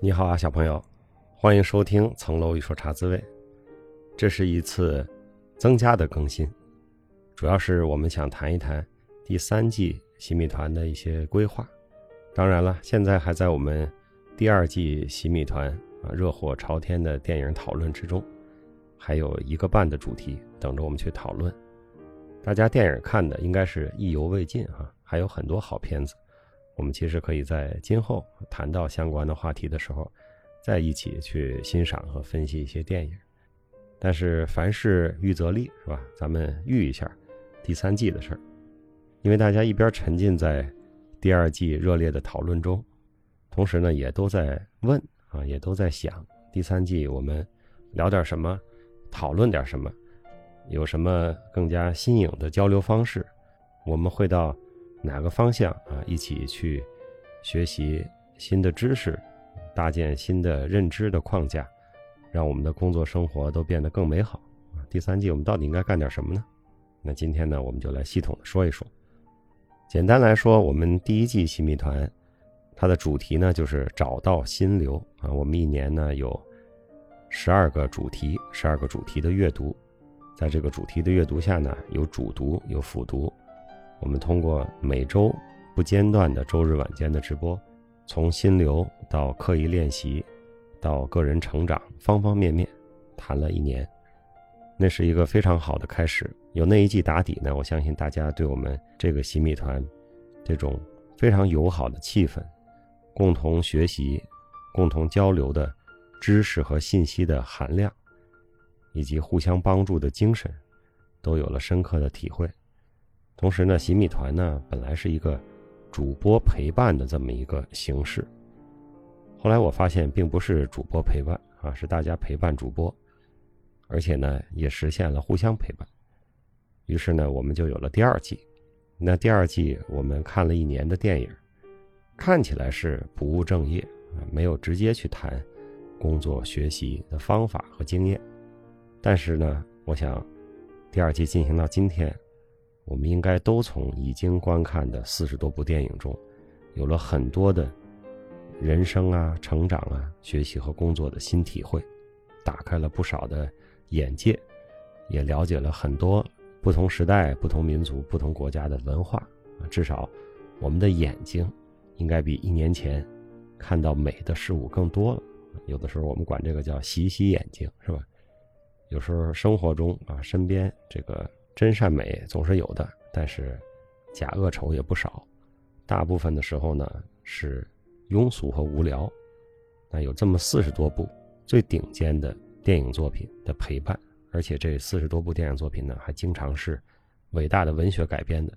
你好啊，小朋友，欢迎收听《层楼一说茶滋味》。这是一次增加的更新，主要是我们想谈一谈第三季洗米团的一些规划。当然了，现在还在我们第二季洗米团啊热火朝天的电影讨论之中，还有一个半的主题等着我们去讨论。大家电影看的应该是意犹未尽啊，还有很多好片子。我们其实可以在今后谈到相关的话题的时候，再一起去欣赏和分析一些电影。但是凡事预则立，是吧？咱们预一下第三季的事儿，因为大家一边沉浸在第二季热烈的讨论中，同时呢也都在问啊，也都在想第三季我们聊点什么，讨论点什么，有什么更加新颖的交流方式，我们会到。哪个方向啊？一起去学习新的知识，搭建新的认知的框架，让我们的工作生活都变得更美好。第三季我们到底应该干点什么呢？那今天呢，我们就来系统的说一说。简单来说，我们第一季新密团，它的主题呢就是找到心流啊。我们一年呢有十二个主题，十二个主题的阅读，在这个主题的阅读下呢，有主读，有辅读。我们通过每周不间断的周日晚间的直播，从心流到刻意练习，到个人成长，方方面面谈了一年，那是一个非常好的开始。有那一季打底呢，我相信大家对我们这个新米团这种非常友好的气氛、共同学习、共同交流的知识和信息的含量，以及互相帮助的精神，都有了深刻的体会。同时呢，洗米团呢本来是一个主播陪伴的这么一个形式，后来我发现并不是主播陪伴啊，是大家陪伴主播，而且呢也实现了互相陪伴。于是呢，我们就有了第二季。那第二季我们看了一年的电影，看起来是不务正业啊，没有直接去谈工作学习的方法和经验。但是呢，我想第二季进行到今天。我们应该都从已经观看的四十多部电影中，有了很多的人生啊、成长啊、学习和工作的新体会，打开了不少的眼界，也了解了很多不同时代、不同民族、不同国家的文化啊。至少，我们的眼睛应该比一年前看到美的事物更多了。有的时候我们管这个叫洗洗眼睛，是吧？有时候生活中啊，身边这个。真善美总是有的，但是假恶丑也不少。大部分的时候呢是庸俗和无聊。那有这么四十多部最顶尖的电影作品的陪伴，而且这四十多部电影作品呢还经常是伟大的文学改编的，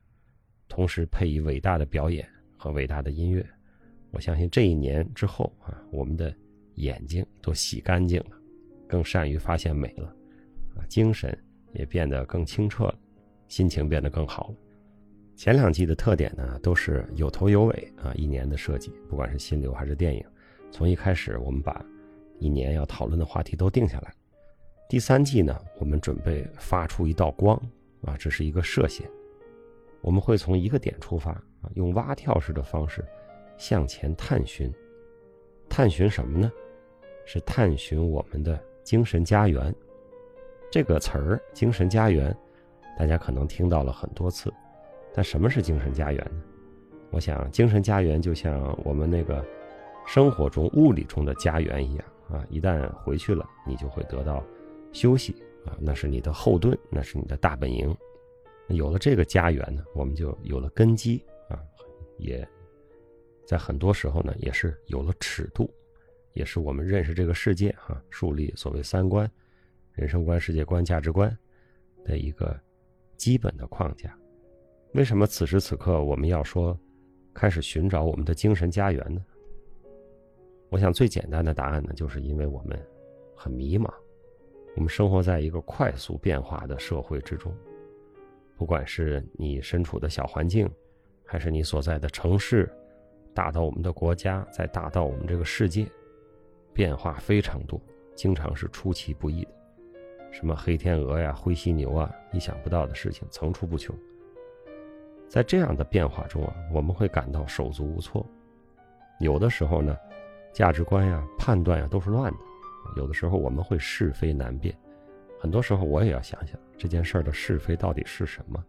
同时配以伟大的表演和伟大的音乐。我相信这一年之后啊，我们的眼睛都洗干净了，更善于发现美了，啊，精神。也变得更清澈了，心情变得更好了。前两季的特点呢，都是有头有尾啊，一年的设计，不管是心流还是电影，从一开始我们把一年要讨论的话题都定下来。第三季呢，我们准备发出一道光啊，这是一个射线，我们会从一个点出发啊，用蛙跳式的方式向前探寻，探寻什么呢？是探寻我们的精神家园。这个词儿“精神家园”，大家可能听到了很多次，但什么是精神家园呢？我想，精神家园就像我们那个生活中物理中的家园一样啊，一旦回去了，你就会得到休息啊，那是你的后盾，那是你的大本营。有了这个家园呢，我们就有了根基啊，也在很多时候呢，也是有了尺度，也是我们认识这个世界啊，树立所谓三观。人生观、世界观、价值观的一个基本的框架。为什么此时此刻我们要说开始寻找我们的精神家园呢？我想最简单的答案呢，就是因为我们很迷茫。我们生活在一个快速变化的社会之中，不管是你身处的小环境，还是你所在的城市，大到我们的国家，再大到我们这个世界，变化非常多，经常是出其不意的。什么黑天鹅呀、灰犀牛啊，意想不到的事情层出不穷。在这样的变化中啊，我们会感到手足无措。有的时候呢，价值观呀、判断呀都是乱的。有的时候我们会是非难辨，很多时候我也要想想这件事儿的是非到底是什么。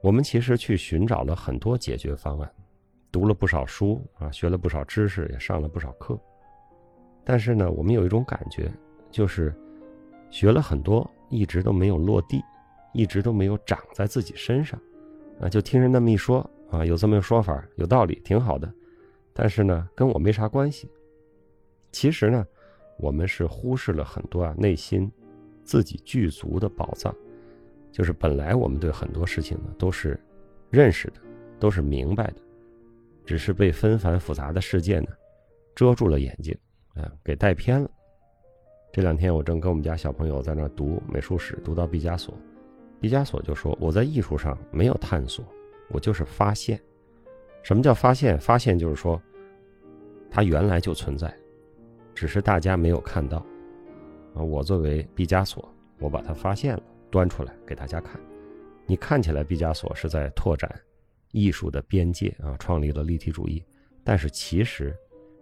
我们其实去寻找了很多解决方案，读了不少书啊，学了不少知识，也上了不少课。但是呢，我们有一种感觉，就是学了很多，一直都没有落地，一直都没有长在自己身上，啊，就听人那么一说啊，有这么个说法，有道理，挺好的。但是呢，跟我没啥关系。其实呢，我们是忽视了很多啊内心自己具足的宝藏，就是本来我们对很多事情呢都是认识的，都是明白的，只是被纷繁复杂的世界呢遮住了眼睛。啊，给带偏了。这两天我正跟我们家小朋友在那读美术史，读到毕加索，毕加索就说：“我在艺术上没有探索，我就是发现。什么叫发现？发现就是说，它原来就存在，只是大家没有看到。啊，我作为毕加索，我把它发现了，端出来给大家看。你看起来毕加索是在拓展艺术的边界啊，创立了立体主义，但是其实。”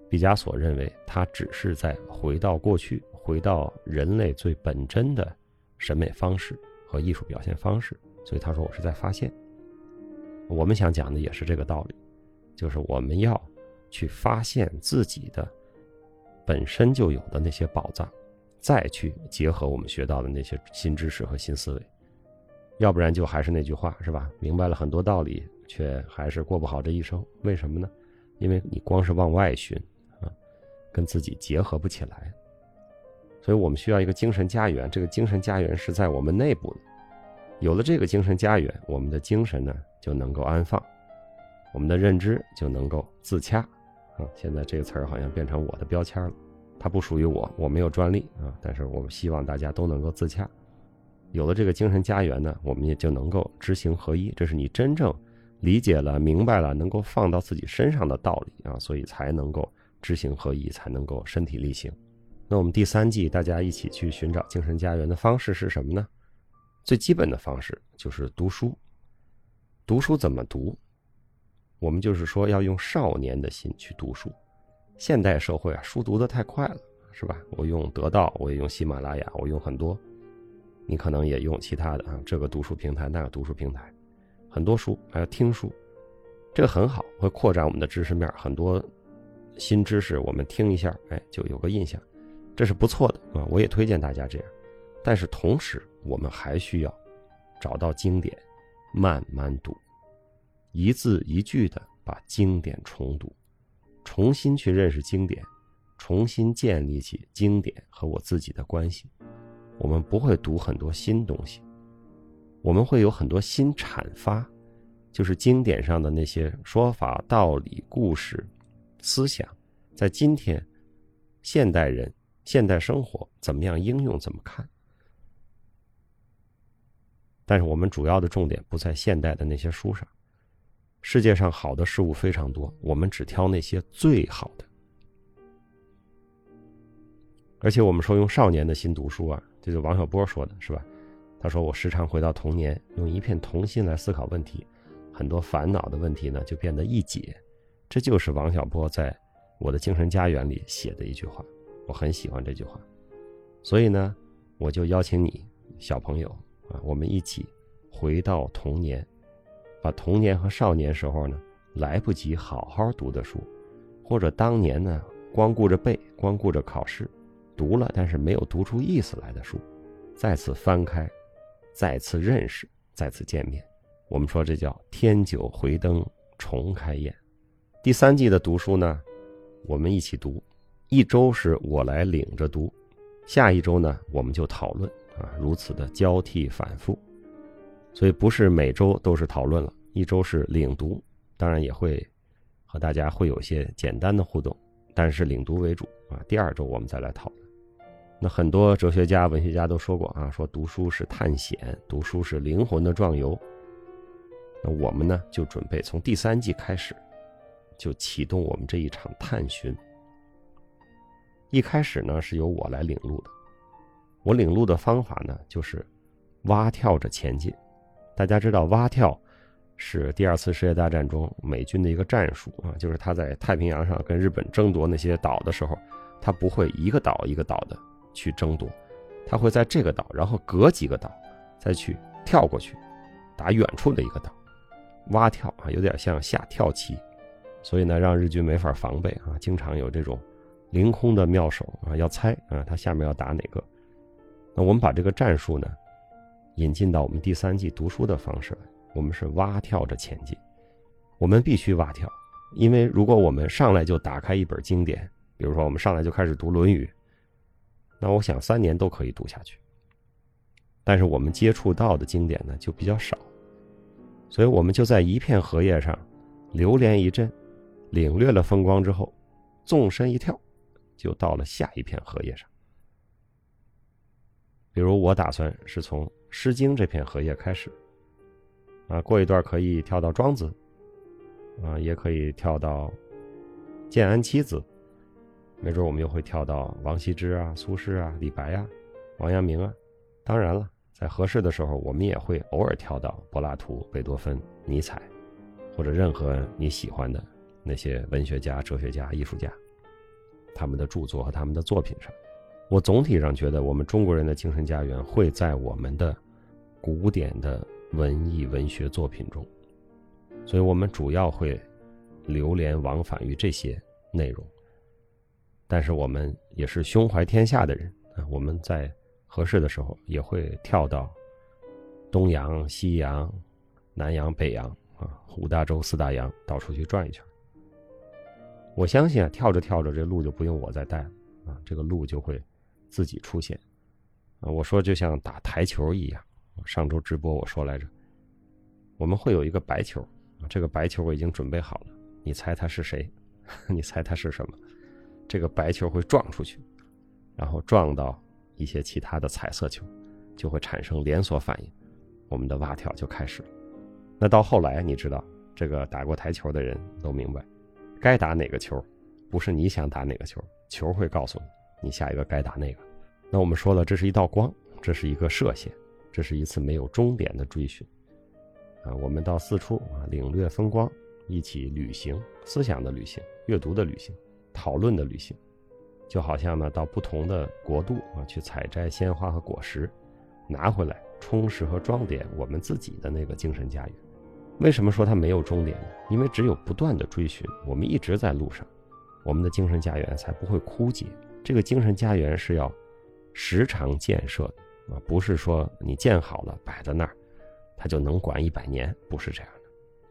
毕加索认为，他只是在回到过去，回到人类最本真的审美方式和艺术表现方式。所以他说：“我是在发现。”我们想讲的也是这个道理，就是我们要去发现自己的本身就有的那些宝藏，再去结合我们学到的那些新知识和新思维。要不然就还是那句话，是吧？明白了很多道理，却还是过不好这一生。为什么呢？因为你光是往外寻啊。跟自己结合不起来，所以我们需要一个精神家园。这个精神家园是在我们内部的。有了这个精神家园，我们的精神呢就能够安放，我们的认知就能够自洽。啊，现在这个词儿好像变成我的标签了，它不属于我，我没有专利啊。但是我们希望大家都能够自洽。有了这个精神家园呢，我们也就能够知行合一。这是你真正理解了、明白了，能够放到自己身上的道理啊，所以才能够。知行合一，才能够身体力行。那我们第三季大家一起去寻找精神家园的方式是什么呢？最基本的方式就是读书。读书怎么读？我们就是说要用少年的心去读书。现代社会啊，书读的太快了，是吧？我用得到，我也用喜马拉雅，我用很多。你可能也用其他的啊，这个读书平台，那个读书平台，很多书还要听书，这个很好，会扩展我们的知识面，很多。新知识，我们听一下，哎，就有个印象，这是不错的啊！我也推荐大家这样。但是同时，我们还需要找到经典，慢慢读，一字一句的把经典重读，重新去认识经典，重新建立起经典和我自己的关系。我们不会读很多新东西，我们会有很多新阐发，就是经典上的那些说法、道理、故事。思想在今天现代人现代生活怎么样应用怎么看？但是我们主要的重点不在现代的那些书上。世界上好的事物非常多，我们只挑那些最好的。而且我们说用少年的心读书啊，这就王小波说的是吧？他说我时常回到童年，用一片童心来思考问题，很多烦恼的问题呢就变得易解。这就是王小波在我的精神家园里写的一句话，我很喜欢这句话，所以呢，我就邀请你小朋友啊，我们一起回到童年，把童年和少年时候呢来不及好好读的书，或者当年呢光顾着背、光顾着考试，读了但是没有读出意思来的书，再次翻开，再次认识，再次见面，我们说这叫天酒回灯重开宴。第三季的读书呢，我们一起读，一周是我来领着读，下一周呢我们就讨论啊，如此的交替反复，所以不是每周都是讨论了，一周是领读，当然也会和大家会有些简单的互动，但是领读为主啊。第二周我们再来讨论。那很多哲学家、文学家都说过啊，说读书是探险，读书是灵魂的壮游。那我们呢就准备从第三季开始。就启动我们这一场探寻。一开始呢，是由我来领路的。我领路的方法呢，就是蛙跳着前进。大家知道蛙跳是第二次世界大战中美军的一个战术啊，就是他在太平洋上跟日本争夺那些岛的时候，他不会一个岛一个岛的去争夺，他会在这个岛，然后隔几个岛再去跳过去，打远处的一个岛，蛙跳啊，有点像下跳棋，所以呢，让日军没法防备啊，经常有这种凌空的妙手啊，要猜啊，他下面要打哪个。那我们把这个战术呢，引进到我们第三季读书的方式。我们是蛙跳着前进，我们必须蛙跳，因为如果我们上来就打开一本经典，比如说我们上来就开始读《论语》，那我想三年都可以读下去。但是我们接触到的经典呢就比较少，所以我们就在一片荷叶上流连一阵，领略了风光之后，纵身一跳，就到了下一片荷叶上。比如我打算是从《诗经》这片荷叶开始。啊，过一段可以跳到庄子，啊，也可以跳到建安七子，没准我们又会跳到王羲之啊、苏轼啊、李白啊、王阳明啊。当然了，在合适的时候，我们也会偶尔跳到柏拉图、贝多芬、尼采，或者任何你喜欢的那些文学家、哲学家、艺术家，他们的著作和他们的作品上。我总体上觉得，我们中国人的精神家园会在我们的古典的。文艺文学作品中，所以我们主要会流连往返于这些内容。但是我们也是胸怀天下的人啊，我们在合适的时候也会跳到东洋、西洋、南洋、北洋啊，五大洲、四大洋到处去转一圈。我相信啊，跳着跳着这路就不用我再带了啊，这个路就会自己出现啊。我说就像打台球一样。上周直播我说来着，我们会有一个白球，这个白球我已经准备好了，你猜它是谁？你猜它是什么？这个白球会撞出去，然后撞到一些其他的彩色球，就会产生连锁反应，我们的蛙跳就开始了。那到后来，你知道，这个打过台球的人都明白，该打哪个球，不是你想打哪个球，球会告诉你，你下一个该打那个。那我们说了，这是一道光，这是一个射线。这是一次没有终点的追寻，啊，我们到四处啊领略风光，一起旅行，思想的旅行，阅读的旅行，讨论的旅行，就好像呢到不同的国度啊去采摘鲜花和果实，拿回来充实和装点我们自己的那个精神家园。为什么说它没有终点呢？因为只有不断的追寻，我们一直在路上，我们的精神家园才不会枯竭。这个精神家园是要时常建设的。啊，不是说你建好了摆在那儿，它就能管一百年，不是这样的。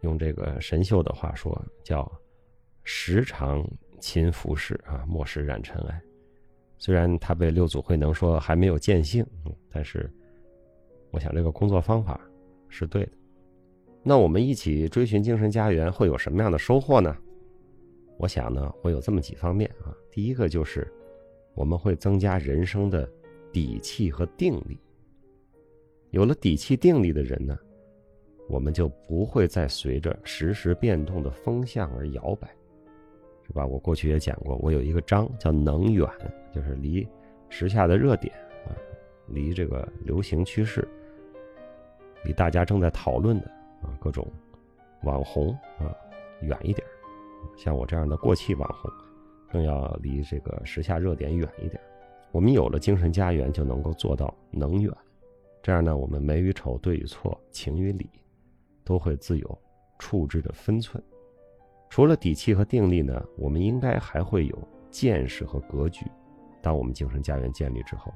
用这个神秀的话说，叫“时常勤拂拭啊，莫使染尘埃”。虽然他被六祖慧能说还没有见性，但是我想这个工作方法是对的。那我们一起追寻精神家园会有什么样的收获呢？我想呢，会有这么几方面啊。第一个就是我们会增加人生的。底气和定力，有了底气定力的人呢，我们就不会再随着时时变动的风向而摇摆，是吧？我过去也讲过，我有一个章叫“能远”，就是离时下的热点啊，离这个流行趋势，离大家正在讨论的啊各种网红啊远一点。像我这样的过气网红，更要离这个时下热点远一点。我们有了精神家园，就能够做到能远。这样呢，我们美与丑、对与错、情与理，都会自有处置的分寸。除了底气和定力呢，我们应该还会有见识和格局。当我们精神家园建立之后，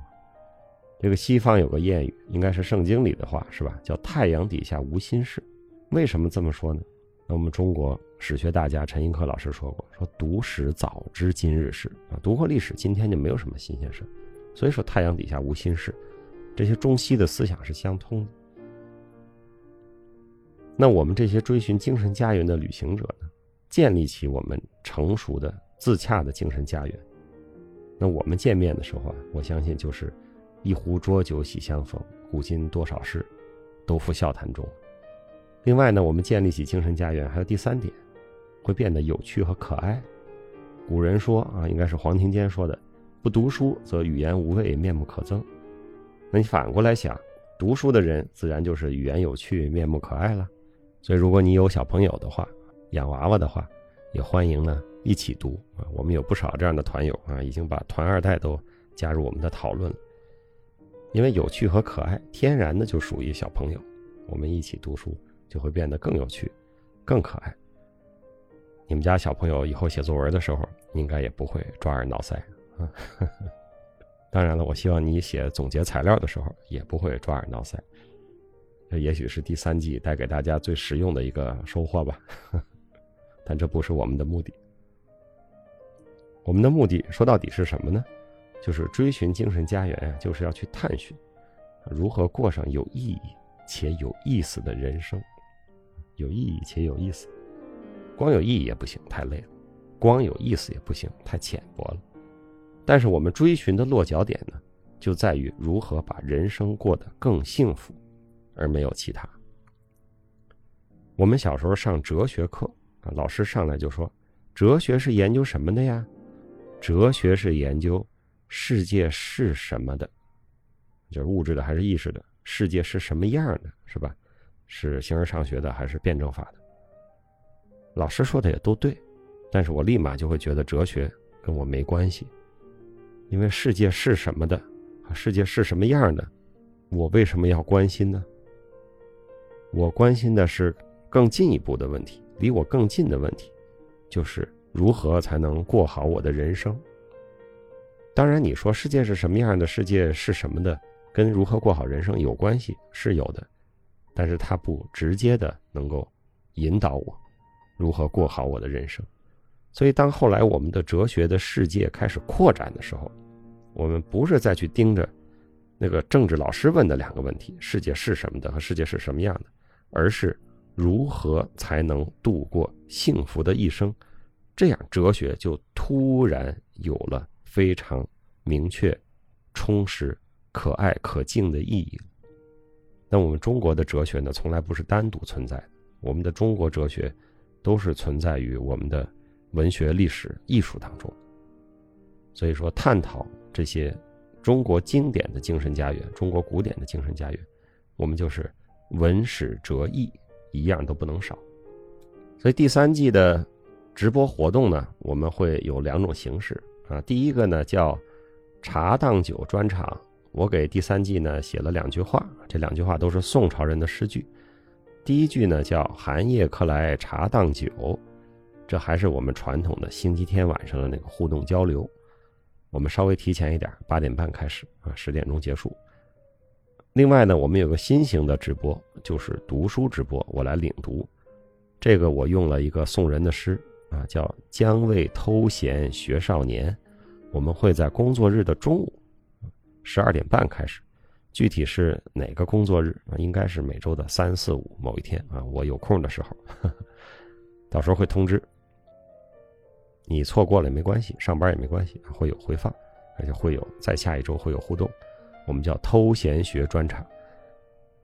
这个西方有个谚语，应该是圣经里的话，是吧？叫“太阳底下无新事”。为什么这么说呢？那我们中国史学大家陈寅恪老师说过：“说读史早知今日事啊，读过历史，今天就没有什么新鲜事。所以说，太阳底下无新事，这些中西的思想是相通的。那我们这些追寻精神家园的旅行者呢，建立起我们成熟的自洽的精神家园。那我们见面的时候啊，我相信就是一壶浊酒喜相逢，古今多少事，都付笑谈中。”另外呢，我们建立起精神家园，还有第三点，会变得有趣和可爱。古人说啊，应该是黄庭坚说的：“不读书则语言无味，面目可憎。”那你反过来想，读书的人自然就是语言有趣，面目可爱了。所以，如果你有小朋友的话，养娃娃的话，也欢迎呢一起读啊。我们有不少这样的团友啊，已经把团二代都加入我们的讨论了。因为有趣和可爱，天然的就属于小朋友。我们一起读书，就会变得更有趣、更可爱。你们家小朋友以后写作文的时候，应该也不会抓耳挠腮啊。当然了，我希望你写总结材料的时候，也不会抓耳挠腮。这也许是第三季带给大家最实用的一个收获吧。但这不是我们的目的。我们的目的说到底是什么呢？就是追寻精神家园啊，就是要去探寻如何过上有意义且有意思的人生。有意义且有意思，光有意义也不行，太累了；光有意思也不行，太浅薄了。但是我们追寻的落脚点呢，就在于如何把人生过得更幸福，而没有其他。我们小时候上哲学课啊，老师上来就说：“哲学是研究什么的呀？哲学是研究世界是什么的，就是物质的还是意识的？世界是什么样的，是吧？是形而上学的还是辩证法的？”老师说的也都对，但是我立马就会觉得哲学跟我没关系，因为世界是什么的，世界是什么样的，我为什么要关心呢？我关心的是。更进一步的问题，离我更近的问题，就是如何才能过好我的人生。当然，你说世界是什么样的，世界是什么的，跟如何过好人生有关系，是有的，但是它不直接的能够引导我如何过好我的人生。所以，当后来我们的哲学的世界开始扩展的时候，我们不是再去盯着那个政治老师问的两个问题：世界是什么的和世界是什么样的，而是。如何才能度过幸福的一生？这样哲学就突然有了非常明确、充实、可爱、可敬的意义。那我们中国的哲学呢，从来不是单独存在的。我们的中国哲学都是存在于我们的文学、历史、艺术当中。所以说，探讨这些中国经典的精神家园、中国古典的精神家园，我们就是文史哲艺。一样都不能少，所以第三季的直播活动呢，我们会有两种形式啊。第一个呢叫茶当酒专场，我给第三季呢写了两句话，这两句话都是宋朝人的诗句。第一句呢叫寒夜客来茶当酒，这还是我们传统的星期天晚上的那个互动交流。我们稍微提前一点，八点半开始啊，十点钟结束。另外呢，我们有个新型的直播，就是读书直播，我来领读。这个我用了一个宋人的诗啊，叫“将为偷闲学少年”。我们会在工作日的中午，十二点半开始。具体是哪个工作日啊？应该是每周的三四五某一天啊，我有空的时候，到时候会通知。你错过了也没关系，上班也没关系，会有回放，而且会有在下一周会有互动。我们叫偷闲学专场，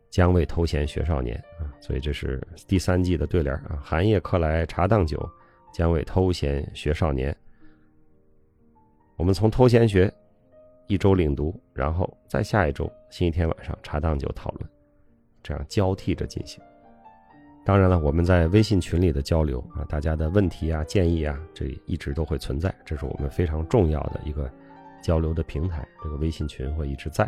将为偷闲学少年啊，所以这是第三季的对联啊。寒夜客来茶当酒，将为偷闲学少年。我们从偷闲学一周领读，然后再下一周星期天晚上茶当酒讨论，这样交替着进行。当然了，我们在微信群里的交流啊，大家的问题啊、建议啊，这一直都会存在，这是我们非常重要的一个。交流的平台，这个微信群会一直在。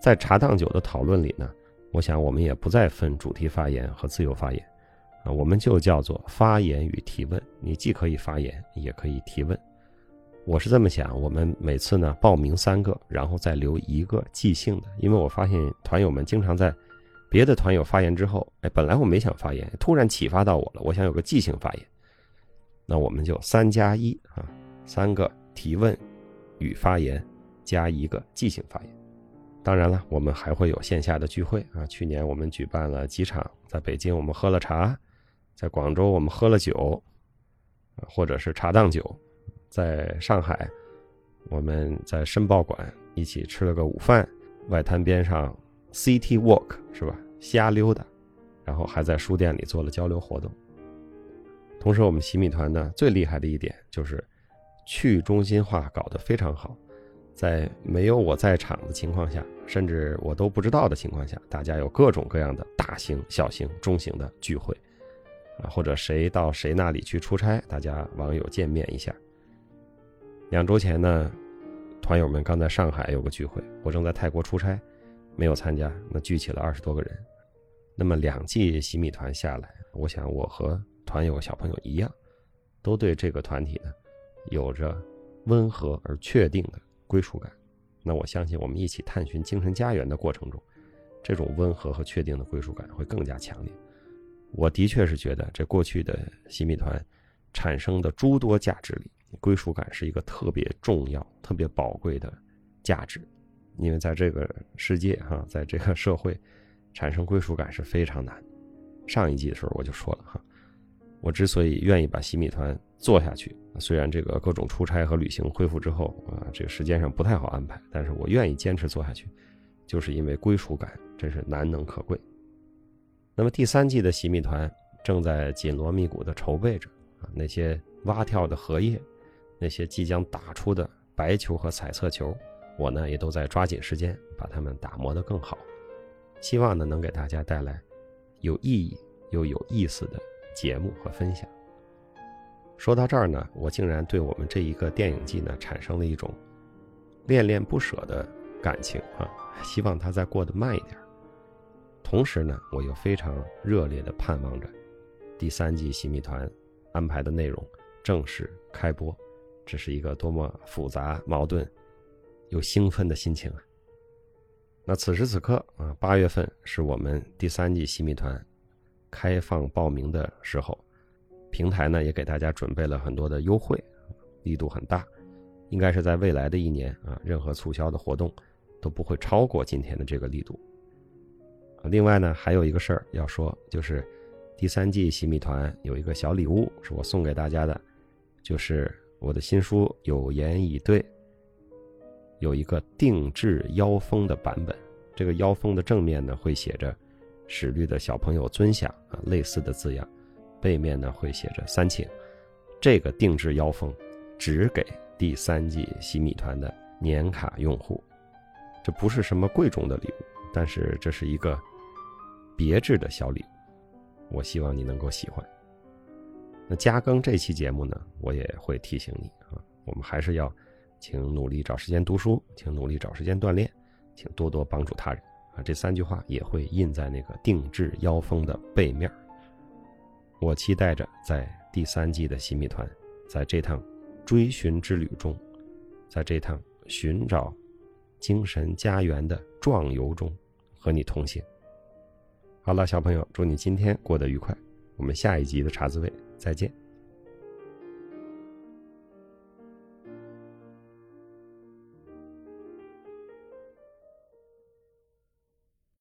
在茶当酒的讨论里呢，我想我们也不再分主题发言和自由发言，啊，我们就叫做发言与提问。你既可以发言，也可以提问。我是这么想，我们每次呢报名三个，然后再留一个即兴的，因为我发现团友们经常在别的团友发言之后，哎，本来我没想发言，突然启发到我了，我想有个即兴发言。那我们就三加一啊，三个提问。与发言，加一个即兴发言。当然了，我们还会有线下的聚会啊。去年我们举办了几场，在北京我们喝了茶，在广州我们喝了酒，或者是茶当酒。在上海，我们在申报馆一起吃了个午饭，外滩边上 City Walk 是吧？瞎溜达，然后还在书店里做了交流活动。同时，我们洗米团呢最厉害的一点就是。去中心化搞得非常好，在没有我在场的情况下，甚至我都不知道的情况下，大家有各种各样的大型、小型、中型的聚会，啊，或者谁到谁那里去出差，大家网友见面一下。两周前呢，团友们刚在上海有个聚会，我正在泰国出差，没有参加，那聚起了二十多个人。那么两季洗米团下来，我想我和团友小朋友一样，都对这个团体呢，有着温和而确定的。归属感，那我相信我们一起探寻精神家园的过程中，这种温和和确定的归属感会更加强烈。我的确是觉得，这过去的洗米团产生的诸多价值里，归属感是一个特别重要、特别宝贵的价值。因为在这个世界哈，在这个社会，产生归属感是非常难。上一季的时候我就说了哈，我之所以愿意把洗米团做下去。虽然这个各种出差和旅行恢复之后啊，这个时间上不太好安排，但是我愿意坚持做下去，就是因为归属感真是难能可贵。那么第三季的洗米团正在紧锣密鼓的筹备着啊，那些蛙跳的荷叶，那些即将打出的白球和彩色球，我呢也都在抓紧时间把它们打磨得更好，希望呢能给大家带来有意义又有意思的节目和分享。说到这儿呢，我竟然对我们这一个电影季呢产生了一种恋恋不舍的感情啊！希望它再过得慢一点。同时呢，我又非常热烈地盼望着第三季《新密团》安排的内容正式开播。这是一个多么复杂、矛盾又兴奋的心情啊！那此时此刻啊，八月份是我们第三季《新米团》开放报名的时候。平台呢也给大家准备了很多的优惠，力度很大，应该是在未来的一年啊，任何促销的活动都不会超过今天的这个力度。另外呢，还有一个事儿要说，就是第三季洗米团有一个小礼物是我送给大家的，就是我的新书《有言以对》有一个定制腰封的版本，这个腰封的正面呢会写着“史律的小朋友尊享”啊类似的字样。背面呢会写着“三请”，这个定制腰封只给第三季洗米团的年卡用户，这不是什么贵重的礼物，但是这是一个别致的小礼物，我希望你能够喜欢。那加更这期节目呢，我也会提醒你啊，我们还是要请努力找时间读书，请努力找时间锻炼，请多多帮助他人啊，这三句话也会印在那个定制腰封的背面。我期待着在第三季的新密团，在这趟追寻之旅中，在这趟寻找精神家园的壮游中，和你同行。好了，小朋友，祝你今天过得愉快。我们下一集的茶滋味再见。